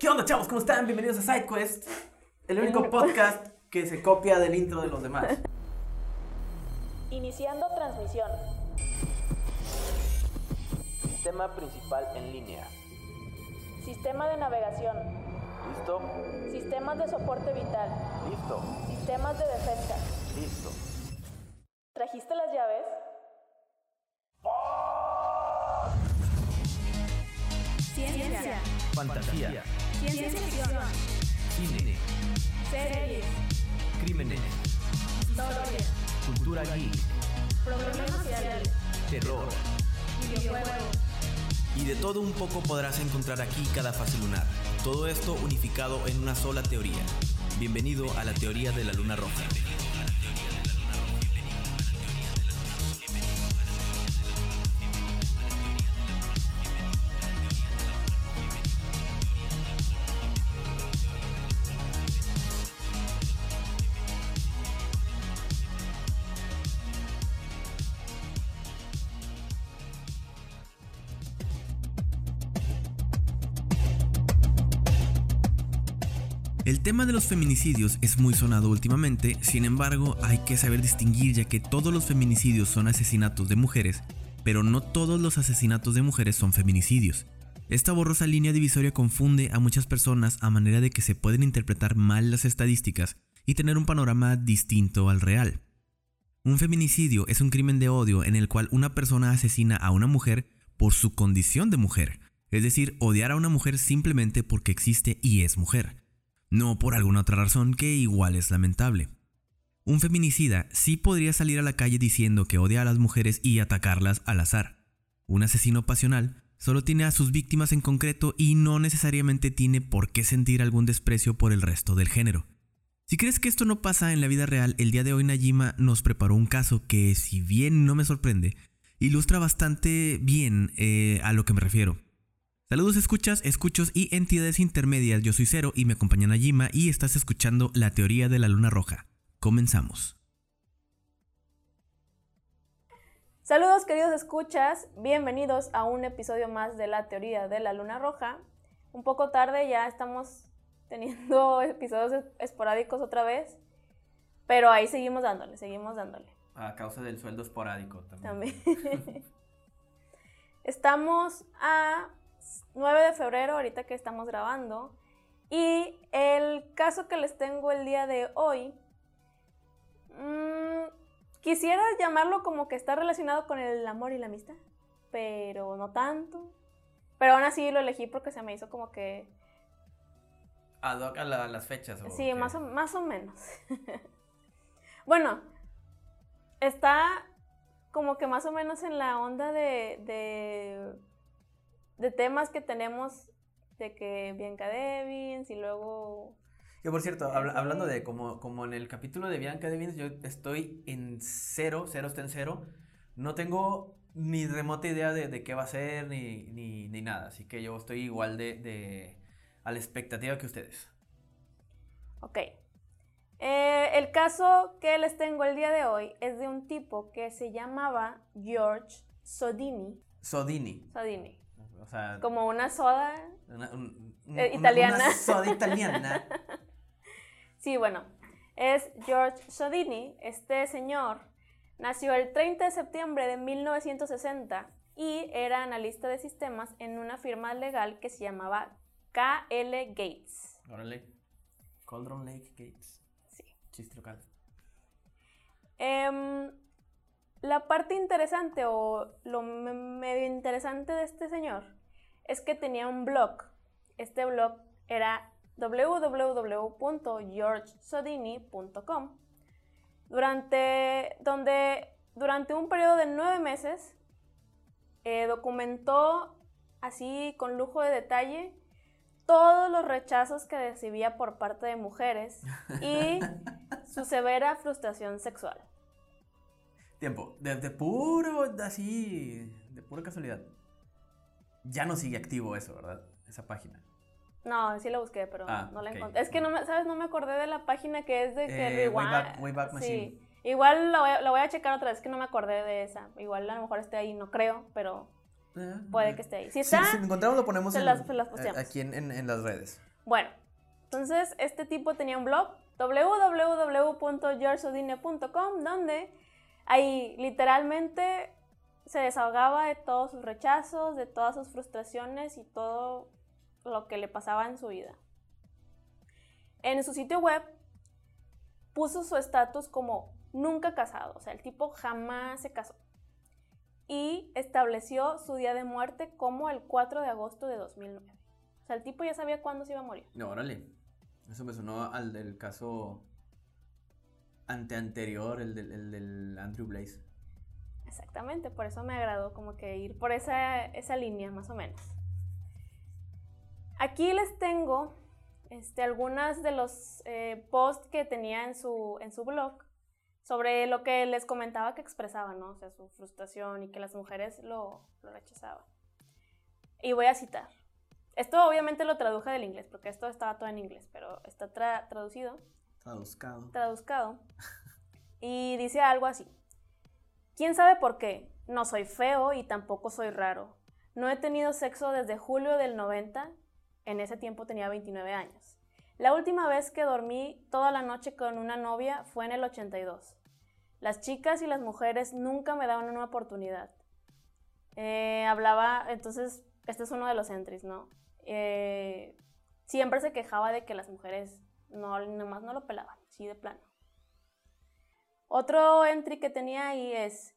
¿Qué onda, chavos? ¿Cómo están? Bienvenidos a SideQuest, el único podcast que se copia del intro de los demás. Iniciando transmisión. Sistema principal en línea. Sistema de navegación. ¿Listo? Sistemas de soporte vital. Listo. Sistemas de defensa. Listo. ¿Trajiste las llaves? Ciencia, Fantasía, ciencia ficción, cine, series, crímenes, historia, cultura geek, problemas sociales, terror. videojuegos. Y de todo un poco podrás encontrar aquí cada fase lunar. Todo esto unificado en una sola teoría. Bienvenido a la teoría de la luna roja. Tema de los feminicidios es muy sonado últimamente, sin embargo hay que saber distinguir ya que todos los feminicidios son asesinatos de mujeres, pero no todos los asesinatos de mujeres son feminicidios. Esta borrosa línea divisoria confunde a muchas personas a manera de que se pueden interpretar mal las estadísticas y tener un panorama distinto al real. Un feminicidio es un crimen de odio en el cual una persona asesina a una mujer por su condición de mujer, es decir, odiar a una mujer simplemente porque existe y es mujer no por alguna otra razón que igual es lamentable. Un feminicida sí podría salir a la calle diciendo que odia a las mujeres y atacarlas al azar. Un asesino pasional solo tiene a sus víctimas en concreto y no necesariamente tiene por qué sentir algún desprecio por el resto del género. Si crees que esto no pasa en la vida real, el día de hoy Najima nos preparó un caso que, si bien no me sorprende, ilustra bastante bien eh, a lo que me refiero. Saludos escuchas, escuchos y entidades intermedias, yo soy Cero y me acompaña Najima y estás escuchando La Teoría de la Luna Roja. Comenzamos. Saludos queridos escuchas, bienvenidos a un episodio más de la teoría de la luna roja. Un poco tarde ya estamos teniendo episodios es- esporádicos otra vez, pero ahí seguimos dándole, seguimos dándole. A causa del sueldo esporádico También. estamos a 9 de febrero, ahorita que estamos grabando. Y el caso que les tengo el día de hoy, mm, quisiera llamarlo como que está relacionado con el amor y la amistad, pero no tanto. Pero aún así lo elegí porque se me hizo como que... Ad hoc a la- las fechas. ¿o Sí, qué? más o, más o menos. bueno, está como que más o menos en la onda de, de, de temas que tenemos de que Bianca Devins y luego... Que por cierto, habla- hablando de como, como en el capítulo de Bianca Devins, yo estoy en cero, cero está en cero. No tengo ni remota idea de, de qué va a ser ni, ni, ni nada. Así que yo estoy igual de, de a la expectativa que ustedes. Ok. Eh, el caso que les tengo el día de hoy es de un tipo que se llamaba George Sodini. Sodini. Sodini. Sea, Como una soda una, un- un- Eh, italiana. una soda italiana. Sí, bueno, es George Sodini. Este señor nació el 30 de septiembre de 1960 y era analista de sistemas en una firma legal que se llamaba KL Gates. Órale. Cauldron Lake Gates. Sí. Chiste local. Em, la parte interesante o lo me- medio interesante de este señor es que tenía un blog. Este blog era www.georgesodini.com durante donde durante un periodo de nueve meses eh, documentó así con lujo de detalle todos los rechazos que recibía por parte de mujeres y su severa frustración sexual. Tiempo. De, de puro, así, de pura casualidad. Ya no sigue activo eso, ¿verdad? Esa página. No, sí la busqué, pero Ah, no la encontré. Es que no me, ¿sabes? No me acordé de la página que es de que Eh, Rewind- Wayback- Wayback Machine. Sí. Igual la voy, a, la voy a checar otra vez, que no me acordé de esa. Igual a lo mejor esté ahí, no creo, pero puede que esté ahí. Si Si, está, si lo encontramos lo ponemos en- las- las eh, aquí en, en- en las redes. Bueno, entonces este tipo tenía un blog www.georgeodine.com donde ahí literalmente se desahogaba de todos sus rechazos, de todas sus frustraciones y todo lo que le pasaba en su vida. En su sitio web puso su estatus como nunca casado, o sea, el tipo jamás se casó. Y estableció su día de muerte como el 4 de agosto de 2009. O sea, el tipo ya sabía cuándo se iba a morir. No, órale. Eso me sonó al del caso ante anterior, el el del Andrew Blaze. Exactamente, por eso me agradó como que ir por esa, esa línea más o menos. Aquí les tengo este, algunas de los eh, posts que tenía en su, en su blog sobre lo que les comentaba que expresaba, ¿no? O sea, su frustración y que las mujeres lo, lo rechazaban. Y voy a citar. Esto obviamente lo traduje del inglés, porque esto estaba todo en inglés, pero está tra- traducido Traduzcado. traduzcado. Y dice algo así. ¿Quién sabe por qué? No soy feo y tampoco soy raro. No he tenido sexo desde julio del 90. En ese tiempo tenía 29 años. La última vez que dormí toda la noche con una novia fue en el 82. Las chicas y las mujeres nunca me daban una oportunidad. Eh, hablaba, entonces, este es uno de los entries, ¿no? Eh, siempre se quejaba de que las mujeres no, nomás no lo pelaban, así de plano. Otro entry que tenía ahí es,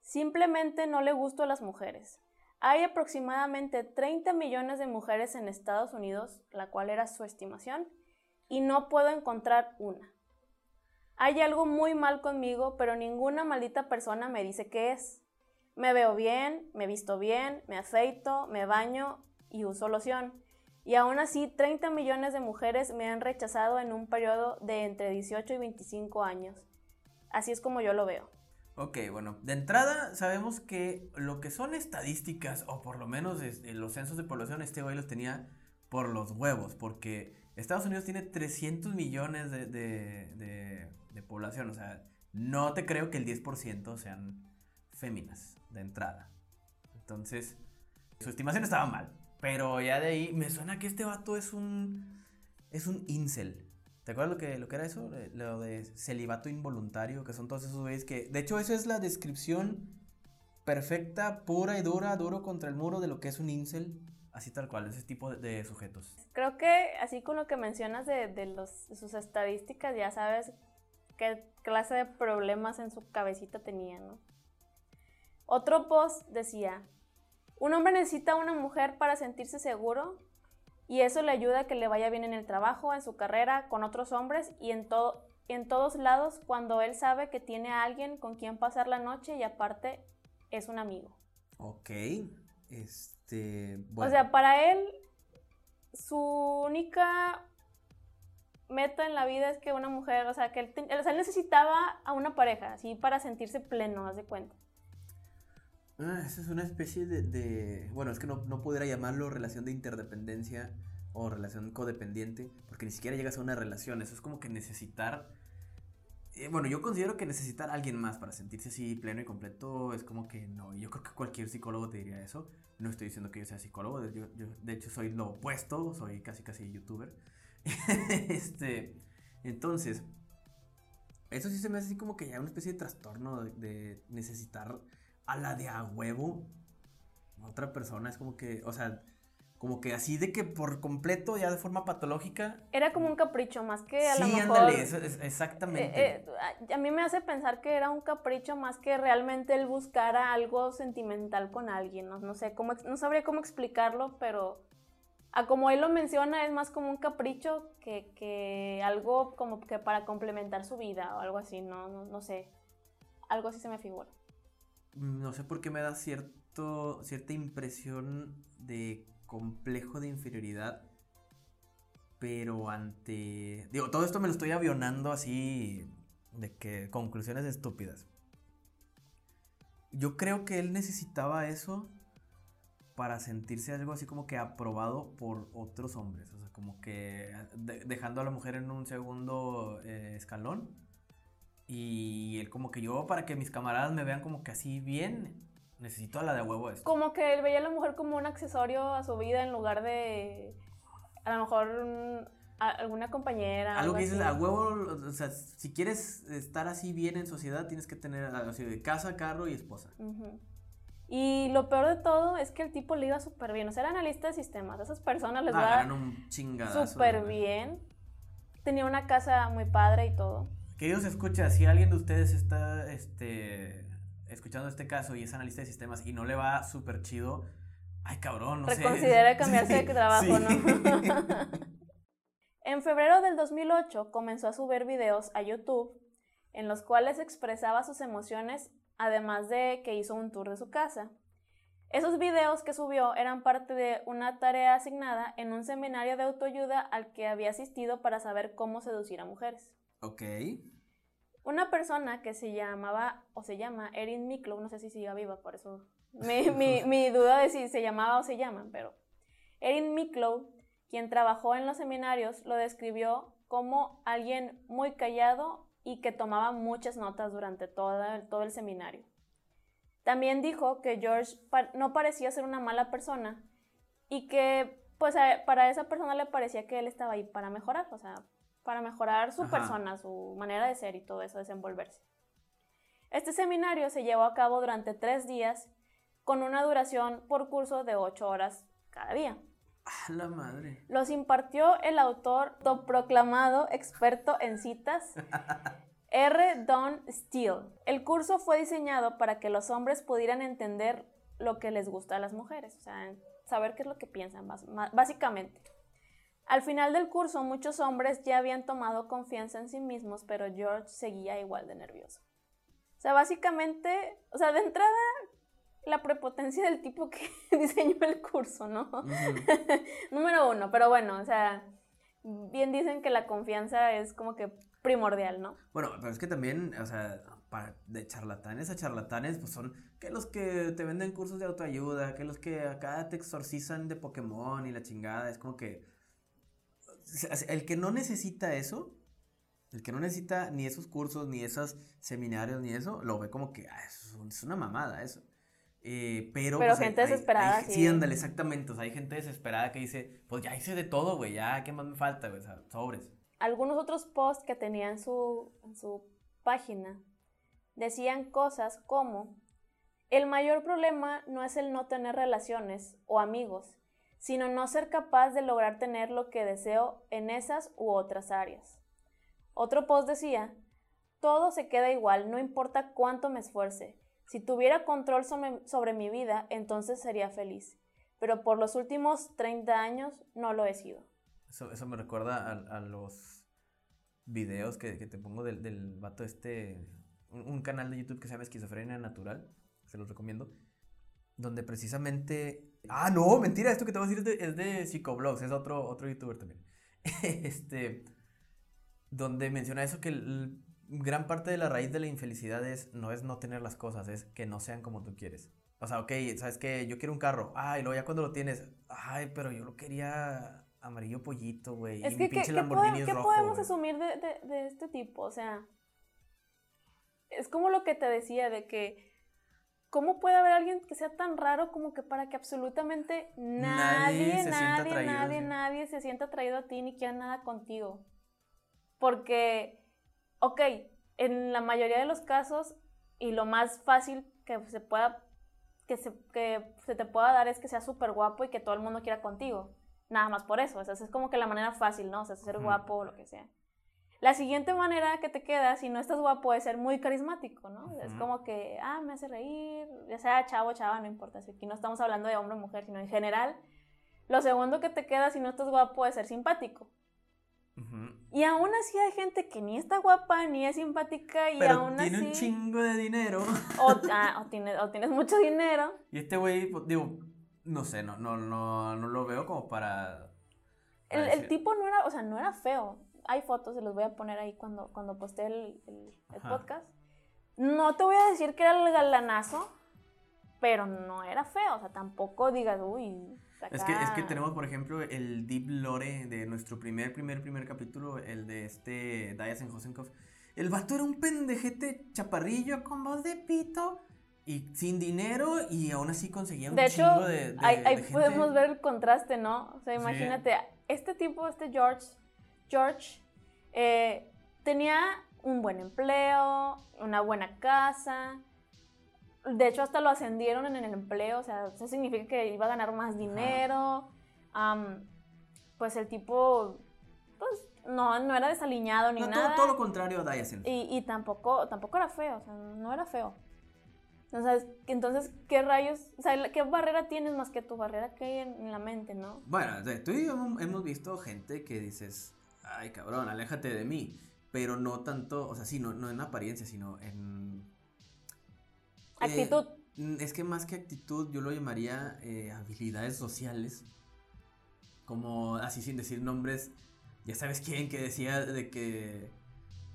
simplemente no le gusto a las mujeres. Hay aproximadamente 30 millones de mujeres en Estados Unidos, la cual era su estimación, y no puedo encontrar una. Hay algo muy mal conmigo, pero ninguna maldita persona me dice qué es. Me veo bien, me visto bien, me afeito, me baño y uso loción. Y aún así, 30 millones de mujeres me han rechazado en un periodo de entre 18 y 25 años. Así es como yo lo veo. Ok, bueno, de entrada sabemos que lo que son estadísticas, o por lo menos este, los censos de población, este güey los tenía por los huevos, porque Estados Unidos tiene 300 millones de- de población, o sea, no te creo que el 10% sean féminas de entrada. Entonces, su estimación estaba mal, pero ya de ahí me suena que este vato es un, es un incel. ¿Te acuerdas lo que, lo que era eso? Eh, Lo de celibato involuntario, que son todos esos güeyes que... De hecho, esa es la descripción perfecta, pura y dura, duro contra el muro de lo que es un incel. Así tal cual, ese tipo de, sujetos. Creo que así con lo que mencionas de, de los, sus estadísticas, ya sabes qué clase de problemas en su cabecita tenía, ¿no? Otro post decía, un hombre necesita una mujer para sentirse seguro y eso le ayuda a que le vaya bien en el trabajo, en su carrera, con otros hombres y en, todo, en todos lados cuando él sabe que tiene a alguien con quien pasar la noche y aparte es un amigo. Ok, este... O sea, para él, su única meta en la vida es que una mujer, o sea, que él, o sea, él necesitaba a una pareja, así para sentirse pleno, haz de cuenta. Ah, esa es una especie de, Bueno, es que no, no pudiera llamarlo relación de interdependencia o relación codependiente, porque ni siquiera llegas a una relación. Eso es como que necesitar. eh, bueno, yo considero que necesitar a alguien más para sentirse así pleno y completo es como que no. Yo creo que cualquier psicólogo te diría eso. No estoy diciendo que yo sea psicólogo, de- hecho soy lo opuesto, soy casi casi youtuber. este, entonces, eso sí se me hace así como que ya una especie de trastorno de necesitar a la de a huevo otra persona. Es como que, o sea, como que así de que por completo, ya de forma patológica. Era como un capricho, más que a lo sí, mejor... ándale, eso es exactamente. eh, eh, a- mí me hace pensar que era un capricho más que realmente él buscara algo sentimental con alguien, no, no sé, cómo, no sabría cómo explicarlo, pero a como él lo menciona es más como un capricho que, que algo como que para complementar su vida o algo así, no, no, no sé, algo así se me figura. No sé por qué me da cierto, cierta impresión de complejo de inferioridad. Pero ante... Digo, todo esto me lo estoy avionando así de que conclusiones estúpidas. Yo creo que él necesitaba eso para sentirse algo así como que aprobado por otros hombres. O sea, como que de- dejando a la mujer en un segundo eh, escalón. Y él como que yo, para que mis camaradas me vean como que así bien, necesito a la de huevo esto. Como que él veía a la mujer como un accesorio a su vida en lugar de a lo mejor un- a- alguna compañera. Algo que dices, así. a huevo, o sea, si quieres estar así bien en sociedad, tienes que tener así de casa, carro y esposa. Y lo peor de todo es que el tipo le iba súper bien. O sea, era analista de sistemas. A esas personas les Ah, va súper bien. Tenía una casa muy padre y todo. Queridos escuchas, si alguien de ustedes está este, escuchando este caso y es analista de sistemas y no le va súper chido, ay cabrón, no sé. Reconsidera cambiarse Sí, de trabajo, sí. ¿no? en febrero del 2008 comenzó a subir videos a YouTube en los cuales expresaba sus emociones, además de que hizo un tour de su casa. Esos videos que subió eran parte de una tarea asignada en un seminario de autoayuda al que había asistido para saber cómo seducir a mujeres. Ok. Una persona que se llamaba o se llama Erin Miklow, no sé si siga viva, por eso mi, mi- mi duda de si se llamaba o se llaman, pero Erin Miklow, quien trabajó en los seminarios, lo describió como alguien muy callado y que tomaba muchas notas durante toda todo el seminario. También dijo que George no parecía ser una mala persona y que pues para esa persona le parecía que él estaba ahí para mejorar, o sea, para mejorar su Ajá. persona, su manera de ser y todo eso, desenvolverse. Este seminario se llevó a cabo durante tres días con una duración por curso de ocho horas cada día. A la madre. Los impartió el autor autoproclamado experto en citas, R. Don Steele. El curso fue diseñado para que los hombres pudieran entender lo que les gusta a las mujeres, o sea, saber qué es lo que piensan, básicamente. Al final del curso, muchos hombres ya habían tomado confianza en sí mismos, pero George seguía igual de nervioso. O sea, básicamente, o sea, de entrada, la prepotencia del tipo que diseñó el curso, ¿no? Ujú. Número uno, pero bueno, o sea, bien dicen que la confianza es como que primordial, ¿no? Bueno, pero es que también, o sea, para, de charlatanes a charlatanes, pues son que los que te venden cursos de autoayuda, que los que acá te exorcizan de Pokémon y la chingada, es como que el que no necesita eso, el que no necesita ni esos cursos, ni esos seminarios, ni eso, lo ve como que ah, es, un- es una mamada eso. Eh, pero Pero pues, gente hay- desesperada, hay- sí. Sí, ándale, exactamente. O sea, hay gente desesperada que dice, pues ya hice de todo, güey, ya, ¿qué más me falta, güey? O sea, sobres. Algunos otros posts que tenía en su, en su página decían cosas como, el mayor problema no es el no tener relaciones o amigos, sino no ser capaz de lograr tener lo que deseo en esas u otras áreas. Otro post decía, todo se queda igual, no importa cuánto me esfuerce. Si tuviera control sobre, mi vida, entonces sería feliz. Pero por los últimos 30 años no lo he sido. Eso, me recuerda a, los videos que, que te pongo del, del vato este, un, un canal de YouTube que se llama Esquizofrenia Natural, se los recomiendo, donde precisamente... Ah, no, mentira, esto que te voy a decir es de, es de Psicoblogs, es otro, otro youtuber también. este, donde menciona eso que el- gran parte de la raíz de la infelicidad es, no es no tener las cosas, es que no sean como tú quieres. O sea, ok, ¿sabes qué? Yo quiero un carro. Ay, luego ya cuando lo tienes, ay, pero yo lo quería amarillo pollito, güey. Es y que, mi ¿qué, pinche qué Lamborghini es qué rojo, podemos asumir de, de- de este tipo? O sea, es como lo que te decía de que, ¿cómo puede haber alguien que sea tan raro como que para que absolutamente Nadie nadie, nadie, nadie, sí. nadie se sienta atraído a ti ni quiera nada contigo? Porque, ok, en la mayoría de los casos, y lo más fácil que se pueda que se, que se te pueda dar es que seas súper guapo y que todo el mundo quiera contigo. Nada más por eso. O sea, es como que la manera fácil, ¿no? O sea, ser guapo o lo que sea. La siguiente manera que te queda, si no estás guapo, es ser muy carismático, ¿no? Es como que, ah, me hace reír, ya sea chavo, chava, no importa. Si aquí no estamos hablando de hombre o mujer, sino en general. Lo segundo que te queda, si no estás guapo, es ser simpático. Y aún así hay gente que ni está guapa, ni es simpática, y Pero aún tiene así... un chingo de dinero. O, ah, o tienes, o tienes mucho dinero. Y este güey, pues, digo, no sé, no, no, no, no lo veo como para... para El, el tipo no era, o sea, no era feo. Hay fotos, se los voy a poner ahí cuando, cuando postee el, el- el podcast. No te voy a decir que era el galanazo, pero no era feo. O sea, tampoco digas, uy. Es que, es que acá". tenemos, por ejemplo, el deep lore de nuestro primer, primer, primer capítulo, el de este Dias en Hosenkopf. El vato era un pendejete chaparrillo con voz de pito y sin dinero y aún así conseguía un De hecho, chingo de, de- ahí, ahí de gente. podemos ver el contraste, ¿no? O sea, Sí. imagínate, este tipo, este George, George, eh, tenía un buen empleo, una buena casa. De hecho, hasta lo ascendieron en el empleo, o sea, eso significa que iba a ganar más dinero. Am, pues el tipo, pues no, no era desaliñado ni No, nada. todo, todo lo contrario a Dyson. Y, y tampoco, tampoco era feo, o sea, no era feo. O sea, es que entonces, ¿qué rayos? O sea, ¿qué barrera tienes más que tu barrera que hay en, en la mente, no? Bueno, tú y yo hemos visto gente que dices, ay cabrón, aléjate de mí. Pero no tanto, o sea, sí, no, no en apariencia, sino en... eh, Actitud. es que más que actitud, yo lo llamaría eh, habilidades sociales. Como así sin decir nombres. Ya sabes quién que decía de que.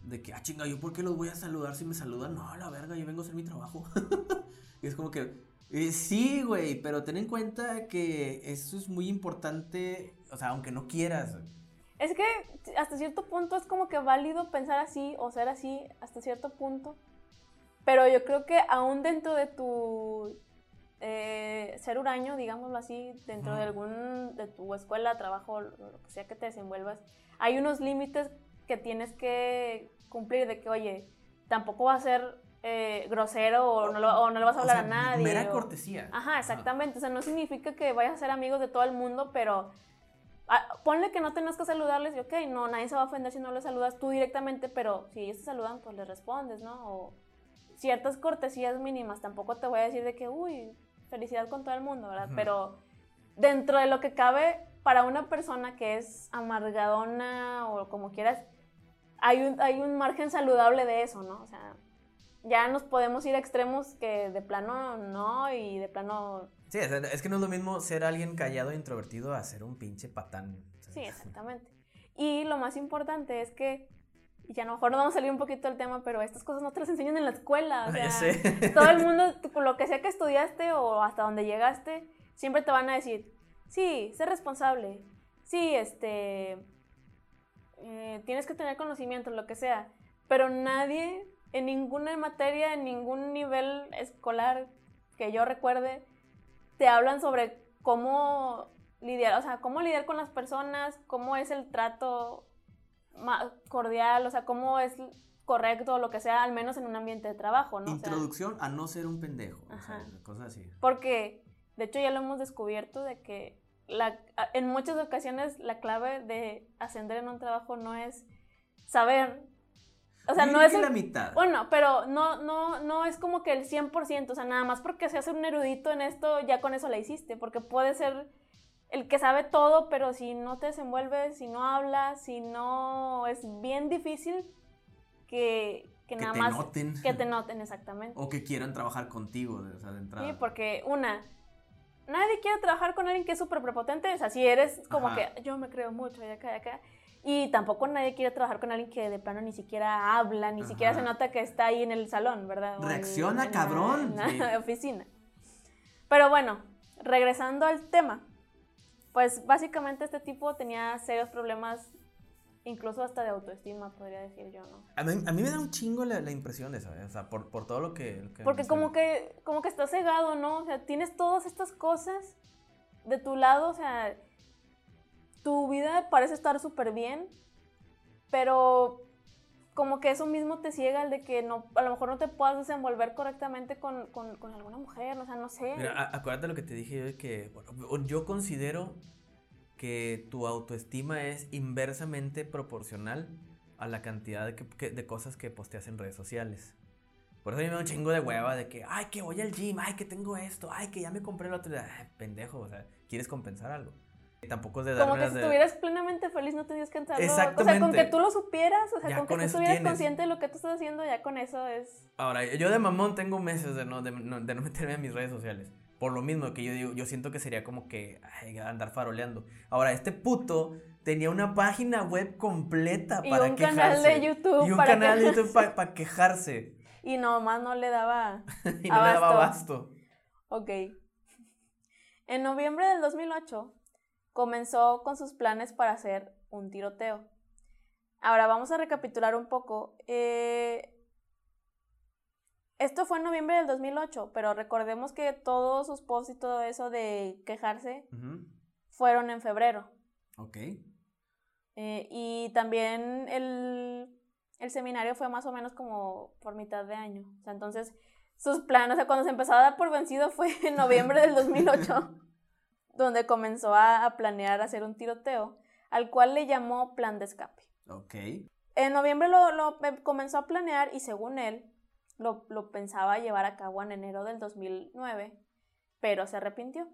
De que, ah, chinga, ¿yo por qué los voy a saludar si me saludan? No, la verga, yo vengo a hacer mi trabajo. y es como que. eh, sí, güey, pero ten en cuenta que eso es muy importante. O sea, aunque no quieras. Es que hasta cierto punto es como que válido pensar así o ser así hasta cierto punto. Pero yo creo que aún dentro de tu eh, ser huraño, digámoslo así, dentro de algún de tu escuela, trabajo, lo que sea que te desenvuelvas, hay unos límites que tienes que cumplir de que, oye, tampoco va a ser eh, grosero o no, lo- o no le vas a O hablar sea, a nadie. Mera o- cortesía. Ajá, exactamente. O sea, no significa que vayas a ser amigos de todo el mundo, pero ponle que no tengas que saludarles y ok, no, nadie se va a ofender si no les saludas tú directamente, pero si ellos te saludan, pues les respondes, ¿no? O ciertas cortesías mínimas. Tampoco te voy a decir de que, uy, felicidad con todo el mundo, ¿verdad? Pero dentro de lo que cabe, para una persona que es amargadona o como quieras, hay un, hay un margen saludable de eso, ¿no? O sea, ya nos podemos ir a extremos que de plano no y de plano Sí, es, es que no es lo mismo ser alguien callado e introvertido a ser un pinche patán. Sí, exactamente. Y lo más importante es que, y ya a lo mejor nos vamos a salir un poquito del tema, pero estas cosas no te las enseñan en la escuela. O sea, ya sé. todo el mundo, lo que sea que estudiaste o hasta donde llegaste, siempre te van a decir, sí, sé responsable, sí, este, eh, tienes que tener conocimiento, lo que sea, pero nadie en ninguna materia, en ningún nivel escolar que yo recuerde, te hablan sobre cómo lidiar, o sea, cómo lidiar con las personas, cómo es el trato ma- cordial, o sea, cómo es correcto, lo que sea, al menos en un ambiente de trabajo, ¿no? O sea, Introducción a no ser un pendejo. O sea, cosas así. porque, de hecho, ya lo hemos descubierto de que la, en muchas ocasiones la clave de ascender en un trabajo no es saber. O sea, Yo no es el- la mitad. Bueno, pero no, no, no es como que el 100%, o sea, nada más porque seas un erudito en esto, ya con eso la hiciste, porque puede ser el que sabe todo, pero si no te desenvuelves, si no hablas, si no, es bien difícil que, que, Que nada te más noten. que te noten exactamente. O que quieran trabajar contigo, o sea, de entrada. Sí, porque una, nadie quiere trabajar con alguien que es súper prepotente, o sea, si eres como Ajá. que yo me creo mucho y acá y acá. Y tampoco nadie quiere trabajar con alguien que de plano ni siquiera habla, ni siquiera se Ajá. nota que está ahí en el salón, ¿verdad? O en- Reacciona, en la- cabrón. en la Sí. oficina. Pero bueno, regresando al tema, pues básicamente este tipo tenía serios problemas, incluso hasta de autoestima, podría decir yo, ¿no? A mí, a mí me da un chingo la, la impresión de eso, ¿eh? o sea, por, por todo lo que... lo que Porque como que, como que estás cegado, ¿no? O sea, tienes todas estas cosas de tu lado, o sea, tu vida parece estar súper bien, pero como que eso mismo te ciega el de que no, a lo mejor no te puedas desenvolver correctamente con, con- alguna mujer, o sea, no sé. Mira, acuérdate lo que te dije yo de que, yo considero que tu autoestima es inversamente proporcional a la cantidad de, que- cosas que posteas en redes sociales. Por eso a mí me da un chingo de hueva de que, ay, que voy al gym, ay, que tengo esto, ay, que ya me compré el otro. Ay, pendejo, o sea, quieres compensar algo. Tampoco es de como darme que las si de- estuvieras plenamente feliz no tendrías que pensarlo. O sea, con Exactamente. que tú lo supieras, o sea, Ya con que tú estuvieras tienes. consciente de lo que tú estás haciendo, ya con eso es... Ahora, yo de mamón tengo meses de no, de, no, de no meterme en mis redes sociales. Por lo mismo que yo digo, yo siento que sería como que ay, andar faroleando. Ahora, este puto tenía una página web completa Y para un quejarse. canal de YouTube Y un para canal de quejarse. YouTube para quejarse. Y nomás no le daba... y no le daba abasto. Ok. En noviembre del 2008 comenzó con sus planes para hacer un tiroteo. Ahora vamos a recapitular un poco. Eh, esto fue en noviembre del 2008, pero recordemos que todos sus posts y todo eso de quejarse fueron en febrero. Ok. Eh, y también el, el seminario fue más o menos como por mitad de año. O sea, entonces sus planes, o sea, cuando se empezó a dar por vencido fue en noviembre del 2008, donde comenzó a, a planear hacer un tiroteo, al cual le llamó plan de escape. Ok. En noviembre lo, lo em- comenzó a planear y según él lo, lo pensaba llevar a cabo en enero del 2009, pero se arrepintió.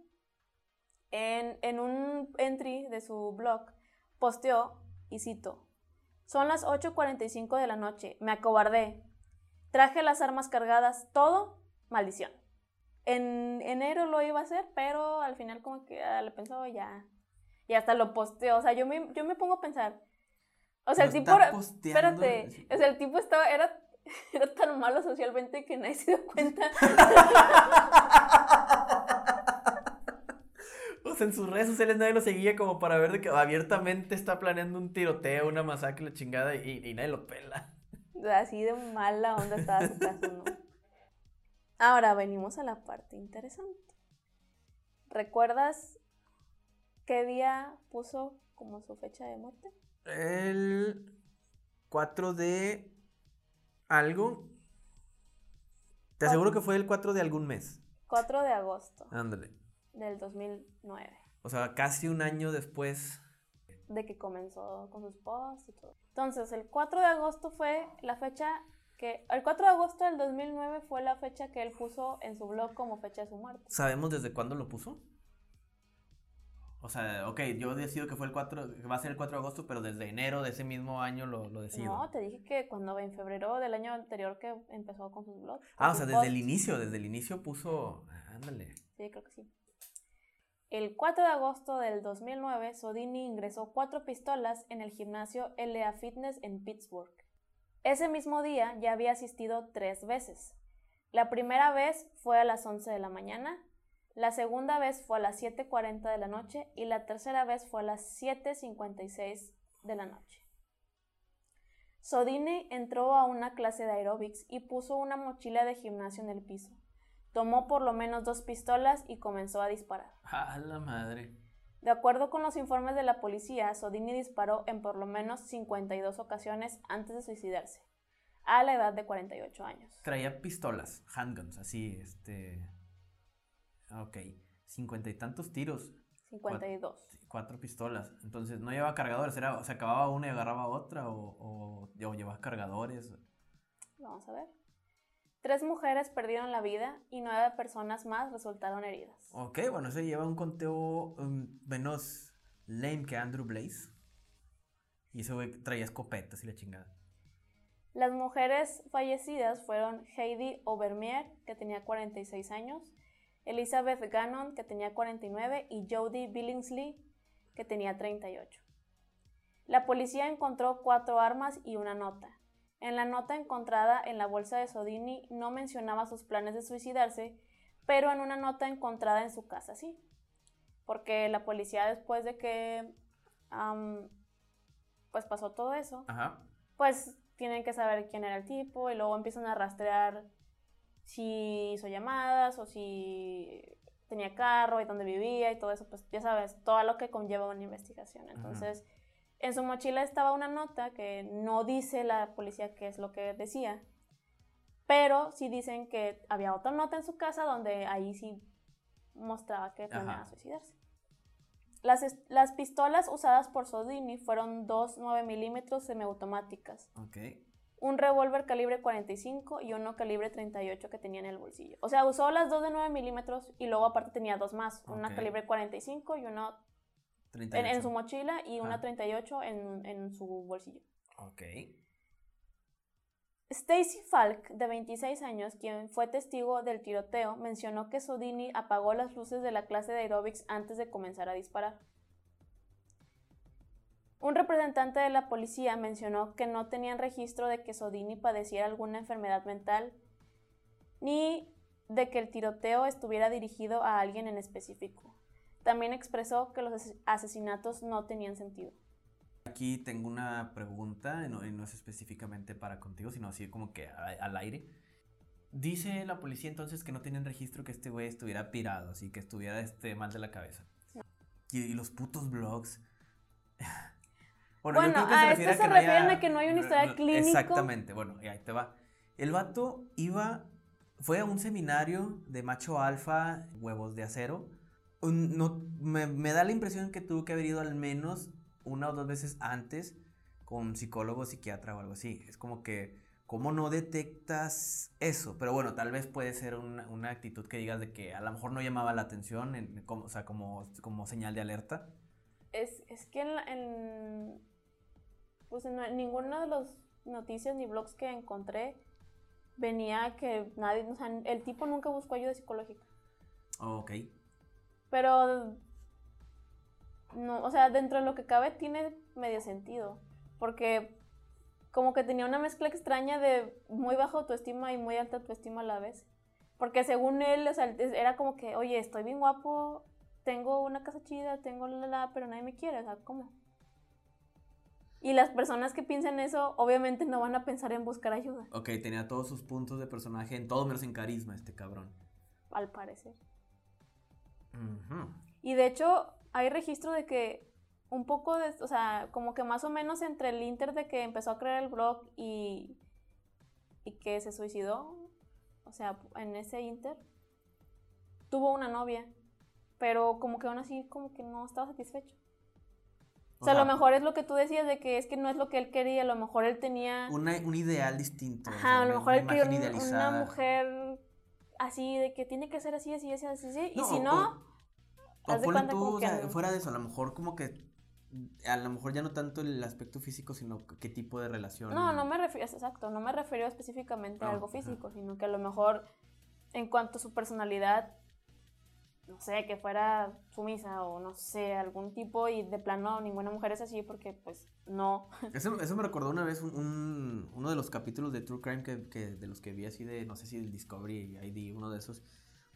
En, en un entry de su blog posteó, y cito, son las 8.45 de la noche, me acobardé, traje las armas cargadas, todo, maldición. En enero lo iba a hacer, pero al final como que ah, le pensó ya, y hasta lo posteó, o sea, yo me, yo me pongo a pensar, o sea, el tipo, posteando, espérate, o sea, el tipo estaba, era, era tan malo socialmente que nadie se dio cuenta. O sea, en sus redes sociales nadie lo seguía como para ver de que abiertamente está planeando un tiroteo, una masacre, la chingada, y, y nadie lo pela. Así de mala onda estaba su caso, ¿no? Ahora venimos a la parte interesante. ¿Recuerdas qué día puso como su fecha de muerte? El 4 de algo. Te aseguro que fue el 4 de algún mes. 4 de agosto Ándale. del 2009, O sea, casi un año después. de que comenzó con sus posts y todo. Entonces, el 4 de agosto fue la fecha que... El 4 de agosto del 2009 fue la fecha que él puso en su blog como fecha de su muerte. ¿Sabemos desde cuándo lo puso? O sea, ok, yo decido que fue el 4, que va a ser el 4 de agosto, pero desde enero de ese mismo año lo, lo decido. No, te dije que cuando en febrero del año anterior que empezó con sus blogs. ah, o sea, desde el inicio, desde el inicio puso. Ándale. Sí, creo que sí. El 4 de agosto del 2009, Sodini ingresó cuatro pistolas en el gimnasio LA Fitness en Pittsburgh. Ese mismo día ya había asistido tres veces. La primera vez fue a las 11 de la mañana, la segunda vez fue a las 7.40 de la noche y la tercera vez fue a las 7.56 de la noche. Sodini entró a una clase de aeróbics y puso una mochila de gimnasio en el piso. Tomó por lo menos dos pistolas y comenzó a disparar. A la madre. De acuerdo con los informes de la policía, Sodini disparó en por lo menos 52 ocasiones antes de suicidarse, a la edad de 48 años. Traía pistolas, handguns, así, este. Ok, cincuenta y tantos tiros, 52. cuatro pistolas. Entonces no llevaba cargadores, era, o sea, acababa una y agarraba otra, o, o, o llevaba cargadores. Vamos a ver. Tres mujeres perdieron la vida y nueve personas más resultaron heridas. Ok, bueno, eso lleva un conteo um, menos lame que Andrew Blaze. Y ese güey traía escopetas y la chingada. Las mujeres fallecidas fueron Heidi Obermier, que tenía 46 años, Elizabeth Gannon, que tenía 49, y Jodie Billingsley, que tenía 38. La policía encontró cuatro armas y una nota. En la nota encontrada en la bolsa de Sodini no mencionaba sus planes de suicidarse, pero en una nota encontrada en su casa sí. Porque la policía después de que am, pues pasó todo eso, Ajá. pues tienen que saber quién era el tipo y luego empiezan a rastrear si hizo llamadas o si tenía carro y dónde vivía y todo eso, pues ya sabes, todo lo que conlleva una investigación. Entonces, en su mochila estaba una nota que no dice la policía qué es lo que decía, pero sí dicen que había otra nota en su casa donde ahí sí mostraba que planeaba suicidarse. Las, las pistolas usadas por Sodini fueron dos 9 milímetros semiautomáticas, un revólver calibre 45 y uno calibre 38 que tenía en el bolsillo. O sea, usó las dos de 9 milímetros y luego aparte tenía dos más, una Ok. calibre 45 y una en, 38. en su mochila y una Ah. 38 en, en su bolsillo. Ok. Stacy Falk, de 26 años, quien fue testigo del tiroteo, mencionó que Sodini apagó las luces de la clase de aerobics antes de comenzar a disparar. Un representante de la policía mencionó que no tenían registro de que Sodini padeciera alguna enfermedad mental ni de que el tiroteo estuviera dirigido a alguien en específico. También expresó que los ases- asesinatos no tenían sentido. Aquí tengo una pregunta, y no, no es específicamente para contigo, sino así como que a- al aire. Dice la policía entonces que no tienen registro que este güey estuviera pirado, así que estuviera este, mal de la cabeza. Y, y los putos blogs Bueno, yo Bueno, creo que a se esto se no refieren a que no hay un historial clínico. Exactamente, bueno, y ahí te va. El vato iba, fue a un seminario de macho alfa, huevos de acero. Un- no, me, me da la impresión que tuvo que haber ido al menos una o dos veces antes con psicólogo, psiquiatra o algo así. Es como que, ¿cómo no detectas eso? Pero bueno, tal vez puede ser una, una actitud que digas de que a lo mejor no llamaba la atención, en- como, o sea, como, como señal de alerta. Es, es que en, la- en- pues en ninguna de las noticias ni blogs que encontré venía que nadie, o sea, el tipo nunca buscó ayuda psicológica. ok. Pero, no, o sea, dentro de lo que cabe tiene medio sentido. Porque como que tenía una mezcla extraña de muy baja autoestima y muy alta autoestima a la vez. Porque según él, o sea, era como que, oye, estoy bien guapo, tengo una casa chida, tengo la, la, la, pero nadie me quiere, o sea, ¿cómo? Y las personas que piensan eso, obviamente no van a pensar en buscar ayuda, Ok, tenía todos sus puntos de personaje, en todo menos en carisma este cabrón. al parecer. Y de hecho, hay registro de que un poco de, o sea, como que más o menos entre el inter de que empezó a crear el blog y, y que se suicidó, o sea, en ese inter, tuvo una novia, pero como que aún así como que no estaba satisfecho. O sea, a lo mejor es lo que tú decías de que es que no es lo que él quería, a lo mejor él tenía... una- un ideal distinto. o Ajá, sea, a lo mejor él quería una mujer así, de que tiene que ser así, así, así, así, así, y si o- no... O haz de cuenta tú, como o que sea, fuera de eso, a lo mejor como que. A lo mejor ya no tanto el aspecto físico, sino qué tipo de relación. No, no me refiero, exacto, no me refiero específicamente a Ah, algo ajá. físico, sino que a lo mejor en cuanto a su personalidad, no sé, que fuera sumisa o no sé, algún tipo y de plano ninguna mujer es así porque pues no. Eso, eso me recordó una vez un, un- uno de los capítulos de True Crime que, que- de los que vi así de, no sé si del Discovery ID, uno de esos,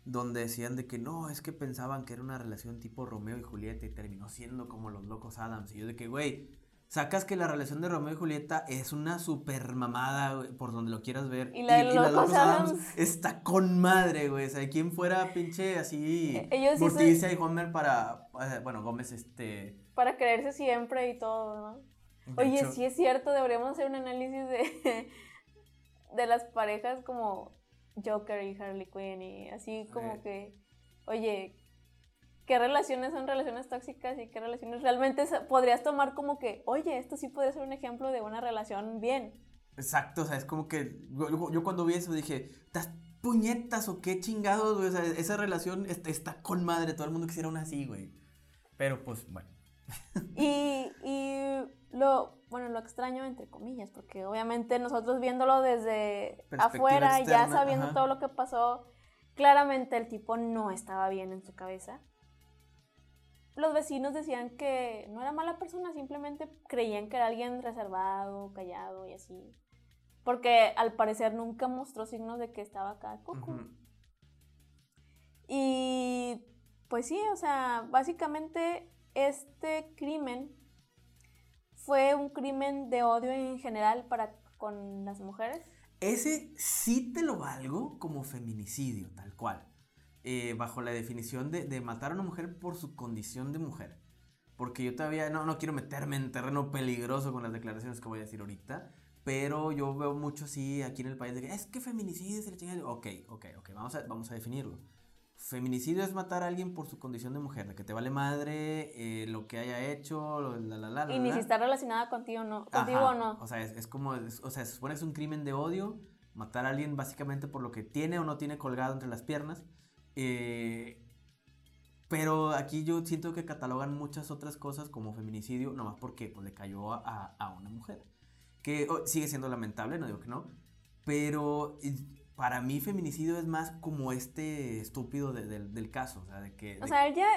donde decían de que no, es que pensaban que era una relación tipo Romeo y Julieta y terminó siendo como los locos Adams. Y yo de que, güey, sacas que la relación de Romeo y Julieta es una super mamada, güey, por donde lo quieras ver. Y la de Locos Adams. está con madre, güey. O sea, ¿quién fuera pinche así? Ellos sí son- y Homer para, eh, bueno, Gómez, este... Para creerse siempre y todo, ¿no? de Oye, hecho- sí es cierto, deberíamos hacer un análisis de, de las parejas como Joker y Harley Quinn y así como que, oye, ¿qué relaciones son relaciones tóxicas y qué relaciones realmente podrías tomar como que, oye, esto sí puede ser un ejemplo de una relación bien? Exacto, o sea, es como que yo, cuando vi eso dije, ¿estás puñetas o qué chingados, güey? O sea, esa relación está, está con madre, todo el mundo quisiera una así, güey. Pero pues, bueno. Y, y lo, bueno, lo extraño entre comillas, porque obviamente nosotros viéndolo desde afuera, ya sabiendo ajá. todo lo que pasó, claramente el tipo no estaba bien en su cabeza. Los vecinos decían que no era mala persona, simplemente creían que era alguien reservado, callado y así. Porque al parecer nunca mostró signos de que estaba acá. Ujú. Y pues sí, o sea, básicamente este crimen fue un crimen de odio en general para con las mujeres. Ese sí te lo valgo como feminicidio, tal cual. Eh, bajo la definición de, de matar a una mujer por su condición de mujer. Porque yo todavía no, no quiero meterme en terreno peligroso con las declaraciones que voy a decir ahorita. Pero yo veo mucho así aquí en el país de que es que feminicidio es la chingada. Ok, ok, ok, vamos a, vamos a definirlo. Feminicidio es matar a alguien por su condición de mujer, de que te vale madre eh, lo que haya hecho, lo- la la la la. Y ni si está relacionada contigo o no. Contigo Ajá, o no. O sea, es, es como, es- o sea, se supone que es un crimen de odio, matar a alguien básicamente por lo que tiene o no tiene colgado entre las piernas. Eh, pero aquí yo siento que catalogan muchas otras cosas como feminicidio, nomás porque pues, le cayó a, a- a una mujer. Que oh, sigue siendo lamentable, no digo que no. Pero para mí feminicidio es más como este estúpido de- del- del caso. O sea, de que... O sea, él ya.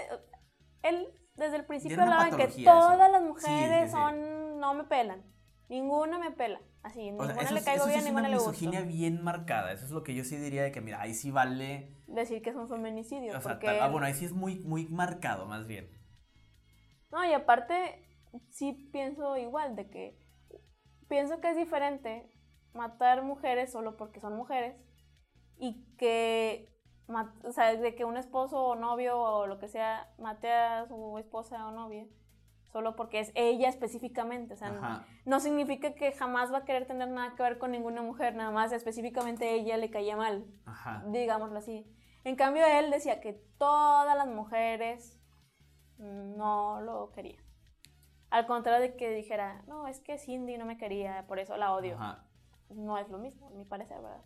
Él desde el principio hablaba que eso. todas las Sí, mujeres sí, sí. son. No me pelan. Ninguna me pela. Así, O ninguna le es- caigo bien, es ninguna una le gusto. misoginia bien marcada. Eso es lo que yo sí diría de que, mira, ahí sí vale... Decir que es un feminicidio. O sea, porque... tal- ah, bueno, ahí sí es muy, muy marcado, más bien. No, y aparte, sí pienso igual, de que pienso que es diferente matar mujeres solo porque son mujeres y que, o sea, de que un esposo o novio o lo que sea mate a su esposa o novia solo porque es ella específicamente. O sea, no- significa que jamás va a querer tener nada que ver con ninguna mujer, nada más específicamente ella le caía mal, Ajá. digámoslo así. En cambio, él decía que todas las mujeres no lo querían. Al contrario de que dijera, no, es que Cindy no me quería, por eso la odio. Ajá. No es lo mismo, a mi parecer, ¿verdad?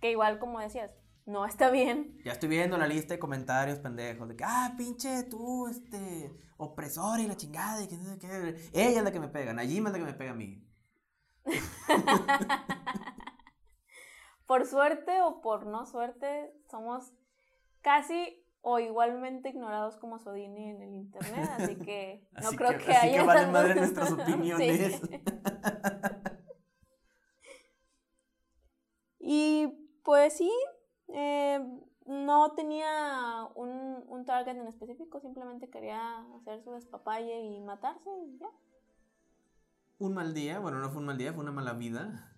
Que igual, como decías, no está bien. Ya estoy viendo la lista de comentarios pendejos de que, ah, pinche tú, este, opresor y la chingada y que no sé qué. Ella es la que me pega, Najima es la que me pega a mí. Por suerte o por no suerte, somos casi o igualmente ignorados como Sodini en el internet, así que no Así creo que- que, así haya que esas- madre nuestras Sí. opiniones. Y pues sí, eh, no tenía un, un target en específico, simplemente quería hacer su despapalle y matarse y ya. Un mal día, bueno, no fue un mal día, fue una mala vida.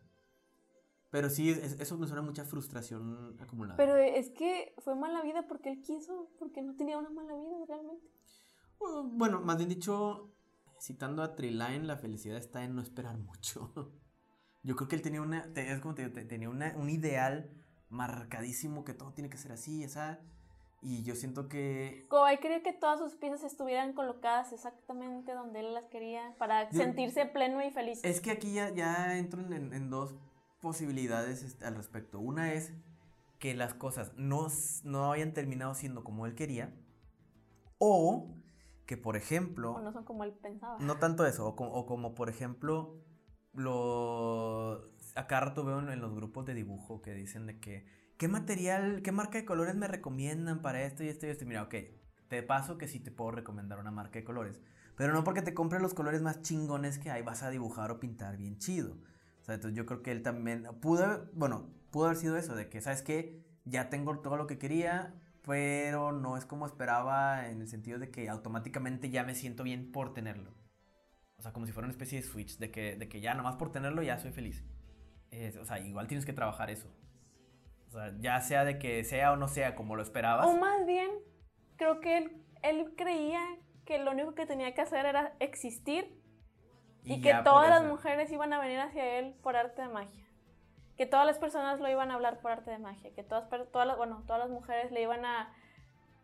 Pero sí, es- eso me suena a mucha frustración acumulada. Pero es que fue mala vida porque él quiso, porque no tenía una mala vida realmente. Uh, Bueno, más bien dicho, citando a Triline, la felicidad está en no esperar mucho. Yo creo que él tenía una, es como te- tenía una, un ideal marcadísimo que todo tiene que ser así, esa. Y yo siento que Como él quería que todas sus piezas estuvieran colocadas exactamente donde él las quería para Yo- sentirse pleno y feliz. Es que aquí ya, ya entro en, en- dos posibilidades este, al respecto. Una es que las cosas no, no hayan terminado siendo como él quería. O que, por ejemplo, O no son como él pensaba. no tanto eso, o, co- o como por ejemplo, lo... Acá rato veo en, los grupos de dibujo que dicen de que, ¿qué material, qué marca de colores me recomiendan para esto y esto y esto? Y Mira, ok, te paso que sí te puedo recomendar una marca de colores, pero no porque te compres los colores más chingones que hay vas a dibujar o pintar bien chido. O sea, entonces yo creo que él también pudo, bueno, pudo haber sido eso, de que, ¿sabes qué? Ya tengo todo lo que quería, pero no es como esperaba en el sentido de que automáticamente ya me siento bien por tenerlo. O sea, como si fuera una especie de switch, de que, de que ya nomás por tenerlo ya soy feliz. Es- o sea, igual tienes que trabajar eso. O sea, ya sea de que sea o no sea como lo esperabas. O más bien, creo que él, él creía que lo único que tenía que hacer era existir y, que todas las mujeres iban a venir hacia él por arte de magia. Que todas las personas lo iban a hablar por arte de magia. Que todas, todas las, bueno, todas las mujeres le iban a,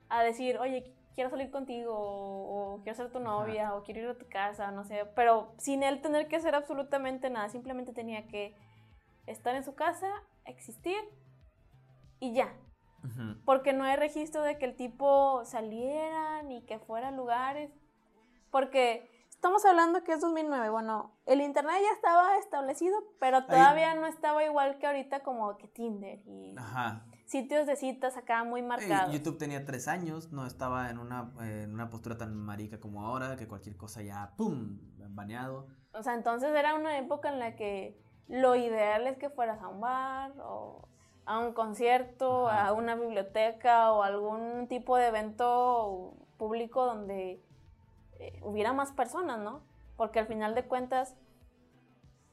a decir, oye, quiero salir contigo, o, quiero ser tu Ajá. novia, o quiero ir a tu casa, no sé. Pero sin él tener que hacer absolutamente nada, simplemente tenía que estar en su casa, existir y ya. Porque no hay registro de que el tipo saliera ni que fuera a lugares. Porque estamos hablando que es 2009. Bueno, el internet ya estaba establecido, pero todavía no estaba igual que ahorita como que Tinder y Ajá. sitios de citas acá muy Eh, marcados. YouTube tenía tres años, no estaba en una, eh, en una postura tan marica como ahora, que cualquier cosa ya, ¡pum!, baneado. O sea, entonces era una época en la que lo ideal es que fueras a un bar o a un concierto, Ajá. a una biblioteca o algún tipo de evento público donde eh, hubiera más personas, ¿no? Porque al final de cuentas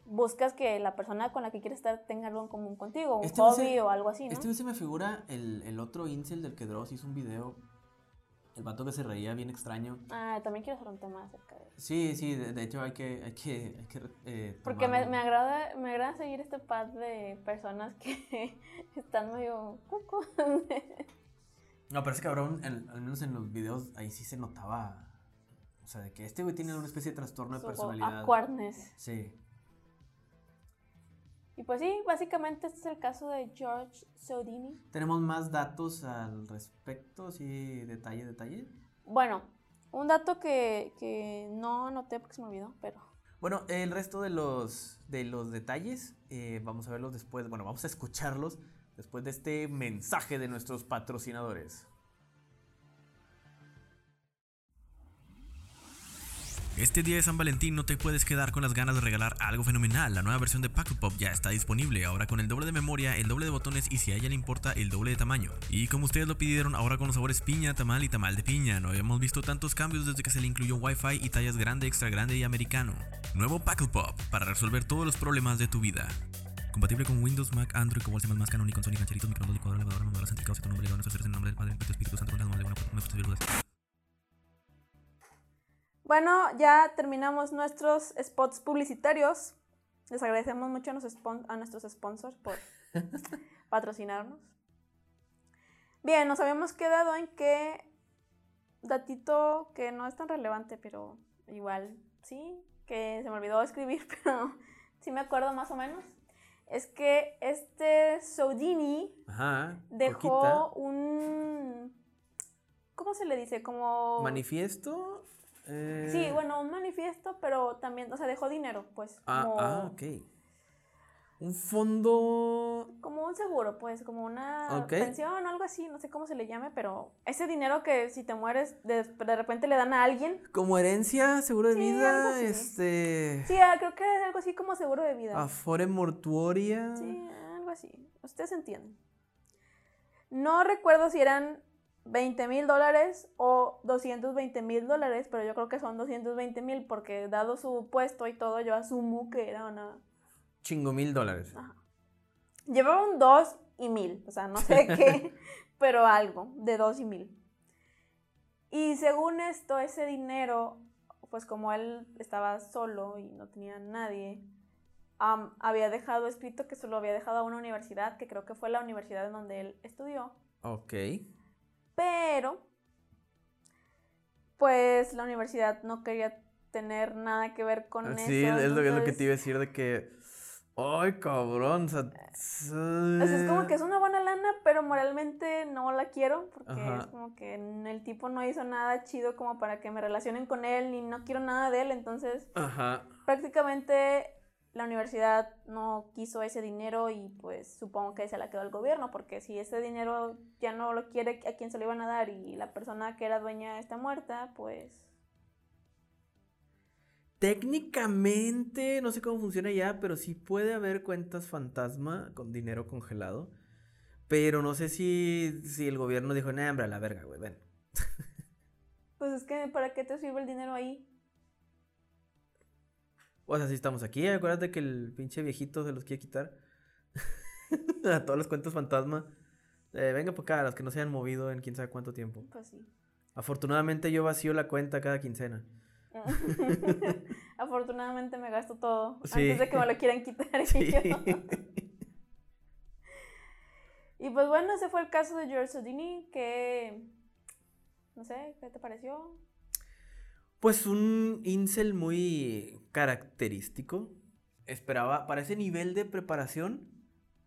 buscas que la persona con la que quieres estar tenga algo en común contigo, un Este hobby se- o algo así, ¿no? Este se me figura el, el otro incel del que Dross hizo un video, el vato que se reía bien extraño. Ah, también quiero hacer un tema acerca de eso. Sí, sí, de, de hecho hay que, hay que, hay que eh, Porque me, me agrada, me agrada seguir este pad de personas que están medio cuco. No, pero ese cabrón, el- al menos en los videos, ahí sí se notaba. O sea, de que este güey tiene una especie de trastorno de personalidad. awkwardness. Sí. Y pues sí, básicamente este es el caso de George Sodini. ¿Tenemos más datos al respecto? Sí, detalle, detalle. Bueno, un dato que, que no anoté porque se me olvidó, pero Bueno, el resto de los, de los detalles eh, vamos a verlos después. Bueno, vamos a escucharlos después de este mensaje de nuestros patrocinadores. Este día de San Valentín no te puedes quedar con las ganas de regalar algo fenomenal. La nueva versión de Packle Pop ya está disponible, ahora con el doble de memoria, el doble de botones y si a ella le importa, el doble de tamaño. Y como ustedes lo pidieron, ahora con los sabores piña, tamal y tamal de piña. No habíamos visto tantos cambios desde que se le incluyó Wi-Fi y tallas grande, extra grande y americano. Nuevo Packle Pop para resolver todos los problemas de tu vida. Compatible con Windows, Mac, Android, Cobol, C++, Canon, Nikon, Sony, gancheritos, microondas, licuadora, lavadora, mamadora, santificado, cierto nombre, león, en nombre del Padre, Espíritu Santo, con las me Bueno, ya terminamos nuestros spots publicitarios. Les agradecemos mucho a, nos- a nuestros sponsors por patrocinarnos. Bien, nos habíamos quedado en que datito que no es tan relevante, pero igual sí, que se me olvidó escribir, pero sí me acuerdo más o menos. Es que este Soudini Ajá. dejó un... ¿Cómo se le dice? Como... ¿Manifiesto? Eh, Sí, bueno, un manifiesto, pero también, o sea, dejó dinero, pues. Ah, como, ah, ok. Un fondo. como un seguro, pues, como una Ok. pensión o algo así, no sé cómo se le llame, pero ese dinero que si te mueres, de, de repente le dan a alguien. Como herencia, seguro de Sí, algo vida, así. este. Sí, ah, creo que es algo así como seguro de vida. Afore mortuoria. Sí, algo así. Ustedes entienden. No recuerdo si eran 20 mil dólares o 220 mil dólares, pero yo creo que son 220 mil porque dado su puesto y todo, yo asumo que era una... Chingo mil dólares. Llevaba un 2 y mil, o sea, no sé qué, pero algo de 2 y mil. Y según esto, ese dinero, pues como él estaba solo y no tenía nadie, había dejado escrito que se lo había dejado a una universidad, que creo que fue la universidad en donde él estudió, Ok. Pero pues la universidad no quería tener nada que ver con eso. Ah, Sí, es lo, es lo que te iba a decir de que. Ay, cabrón. O sea, O sea, es como que es una buena lana, pero moralmente no la quiero, porque Ajá. es como que el tipo no hizo nada chido como para que me relacionen con él, ni no quiero nada de él, entonces Ajá. prácticamente la universidad no quiso ese dinero y pues supongo que se la quedó el gobierno, porque si ese dinero ya no lo quiere, ¿a quién se lo iban a dar? Y la persona que era dueña está muerta, pues... Técnicamente, no sé cómo funciona ya, pero sí puede haber cuentas fantasma con dinero congelado. Pero no sé si, si el gobierno dijo, nah, hombre, a la verga, güey, ven. Pues es que, ¿para qué te sirve el dinero ahí? O sea, si estamos aquí, acuérdate que el pinche viejito se los quiere quitar. a todas las cuentas fantasma. Eh, venga por acá, las que no se hayan movido en quién sabe cuánto tiempo. Pues sí. Afortunadamente yo vacío la cuenta cada quincena. Afortunadamente me gasto todo Sí. antes de que me lo quieran quitar. y Sí. yo- Y pues bueno, ese fue el caso de George Sodini, que no sé, ¿qué te pareció? Pues un incel muy característico. Esperaba, para ese nivel de preparación,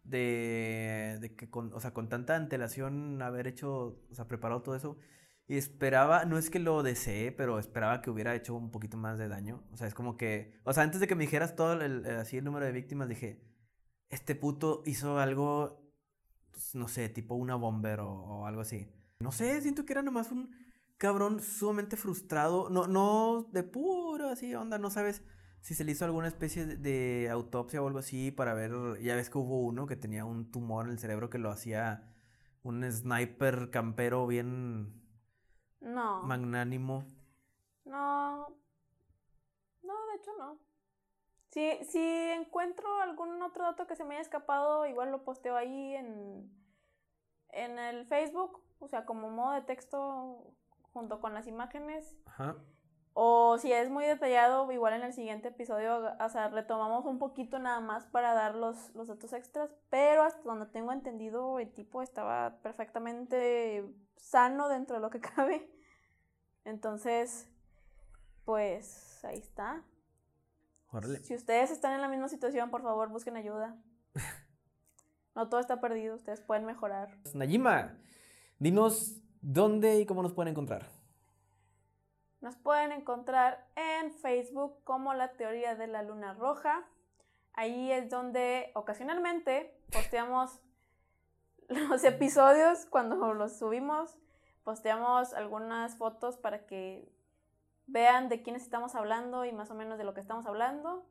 de, de que con, o sea, con tanta antelación haber hecho, o sea, preparado todo eso, y esperaba, no es que lo deseé, pero esperaba que hubiera hecho un poquito más de daño. O sea, es como que, o sea, antes de que me dijeras todo el, el- así el número de víctimas, dije, este puto hizo algo, pues, no sé, tipo una bomber o, o algo así. No sé, siento que era nomás un cabrón sumamente frustrado. No, no de puro así, onda, no sabes si se le hizo alguna especie de, de autopsia o algo así para ver. Ya ves que hubo uno que tenía un tumor en el cerebro que lo hacía un sniper campero bien No. magnánimo. No. No, de hecho no. Si, si encuentro algún otro dato que se me haya escapado, igual lo posteo ahí en, en el Facebook, o sea, como modo de texto junto con las imágenes. Ajá. O si es muy detallado, igual en el siguiente episodio, o sea, retomamos un poquito nada más para dar los, los datos extras, pero hasta donde tengo entendido, el tipo estaba perfectamente sano dentro de lo que cabe. Entonces, pues ahí está. Órale. Si ustedes están en la misma situación, por favor, busquen ayuda. No todo está perdido, ustedes pueden mejorar. Najima, dinos dónde y cómo nos pueden encontrar. Nos pueden encontrar en Facebook como la teoría de la luna roja. Ahí es donde ocasionalmente posteamos los episodios cuando los subimos. Posteamos algunas fotos para que vean de quiénes estamos hablando y más o menos de lo que estamos hablando.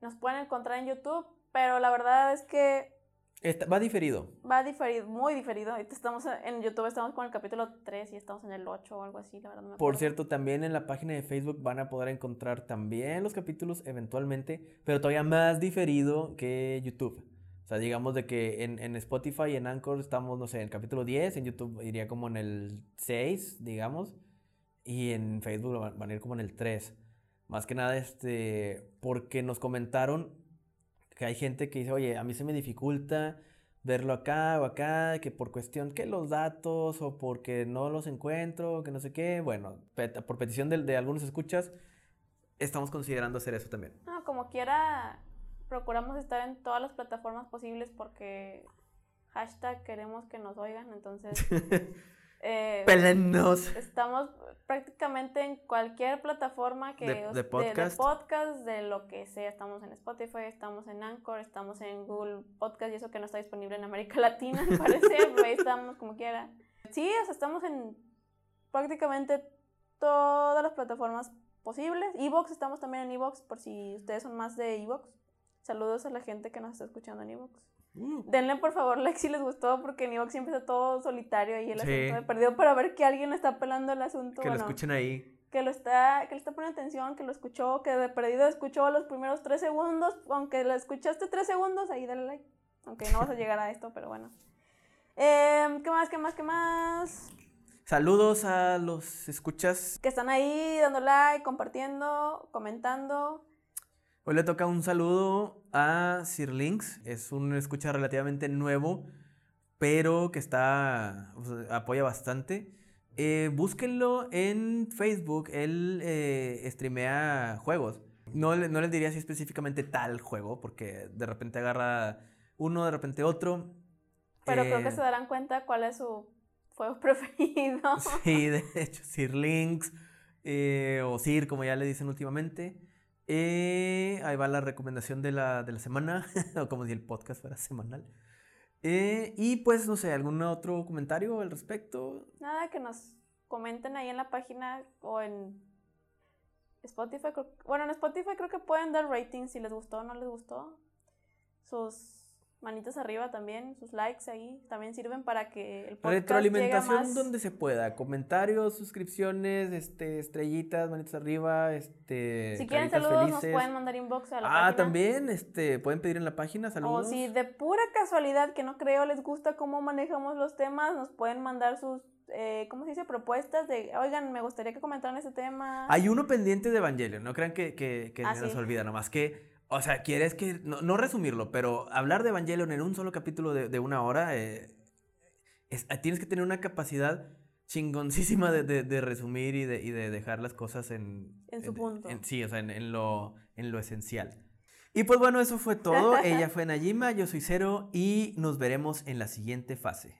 Nos pueden encontrar en YouTube, pero la verdad es que Está- va diferido. va diferido, muy diferido. Estamos en YouTube, estamos con el capítulo 3 y estamos en el 8 o algo así, la verdad no me Por cierto, también en la página de Facebook van a poder encontrar también los capítulos eventualmente, pero todavía más diferido que YouTube. O sea, digamos de que en, en Spotify y en Anchor estamos, no sé, en el capítulo 10, en YouTube iría como en el 6, digamos. y en Facebook van, van a ir como en el 3. Más que nada, este, porque nos comentaron que hay gente que dice, oye, a mí se me dificulta verlo acá o acá, que por cuestión que los datos o porque no los encuentro, que no sé qué. Bueno, pet- por petición de, de algunos escuchas, estamos considerando hacer eso también. No, como quiera, procuramos estar en todas las plataformas posibles porque hashtag queremos que nos oigan, entonces eh, Pélennos. estamos prácticamente en cualquier plataforma que De- de podcast. podcast, de lo que sea. Estamos en Spotify, estamos en Anchor, estamos en Google Podcast y eso que no está disponible en América Latina, me parece, pero ahí estamos como quiera. Sí, o sea, estamos en prácticamente todas las plataformas posibles. Evox, estamos también en Evox, por si ustedes son más de Evox. Saludos a la gente que nos está escuchando en Evox. Uh, Denle por favor like si les gustó, porque en Evox siempre está todo solitario ahí el Sí. asunto de perdido para ver que alguien está pelando el asunto. que lo escuchen ahí. que lo está, que le está poniendo atención, que lo escuchó, que de perdido escuchó los primeros tres segundos, aunque lo escuchaste tres segundos, ahí dale like. Aunque no vas a llegar a esto, pero bueno. Em, ¿Qué más? ¿Qué más? ¿Qué más? Saludos a los escuchas. Que están ahí dando like, compartiendo, comentando. Hoy le toca un saludo a Sir Links. Es un escucha relativamente nuevo, pero que está. apoya bastante. Eh, búsquenlo en Facebook. Él eh, streamea juegos. No, le- no les diría si específicamente tal juego, porque de repente agarra uno, de repente otro. Pero creo Eh, que se darán cuenta cuál es su juego preferido. Sí, de hecho, Sir Links, eh, o Sir, como ya le dicen últimamente. Eh, ahí va la recomendación de la, de la semana, o como si el podcast fuera semanal. Eh, y pues, no sé, ¿algún otro comentario al respecto? Nada, que nos comenten ahí en la página o en Spotify. Bueno, en Spotify creo que pueden dar ratings si les gustó o no les gustó. Sus manitas arriba también, sus likes ahí también sirven para que el podcast llegue Retroalimentación más. donde se pueda. Comentarios, suscripciones, este, estrellitas, manitas arriba, este. Si quieren saludos nos pueden mandar inbox a la Ah, página. también, este, pueden pedir en la página O saludos. si de pura casualidad, que no creo les gusta cómo manejamos los temas, nos pueden mandar sus, eh, ¿cómo se dice? Propuestas de, oigan, me gustaría que comentaran este tema. Hay uno pendiente de Evangelion, no crean que, que, que Ah, se nos sí. olvida, nomás que, o sea, quieres que, no, no resumirlo, pero hablar de Evangelion en un solo capítulo de, de una hora, eh, es- tienes que tener una capacidad chingoncísima de, de- de resumir y de, y de dejar las cosas en... En su punto. sí, o sea, en, en lo, en lo esencial. Y pues bueno, eso fue todo. Ella fue Najima, yo soy Cero y nos veremos en la siguiente fase.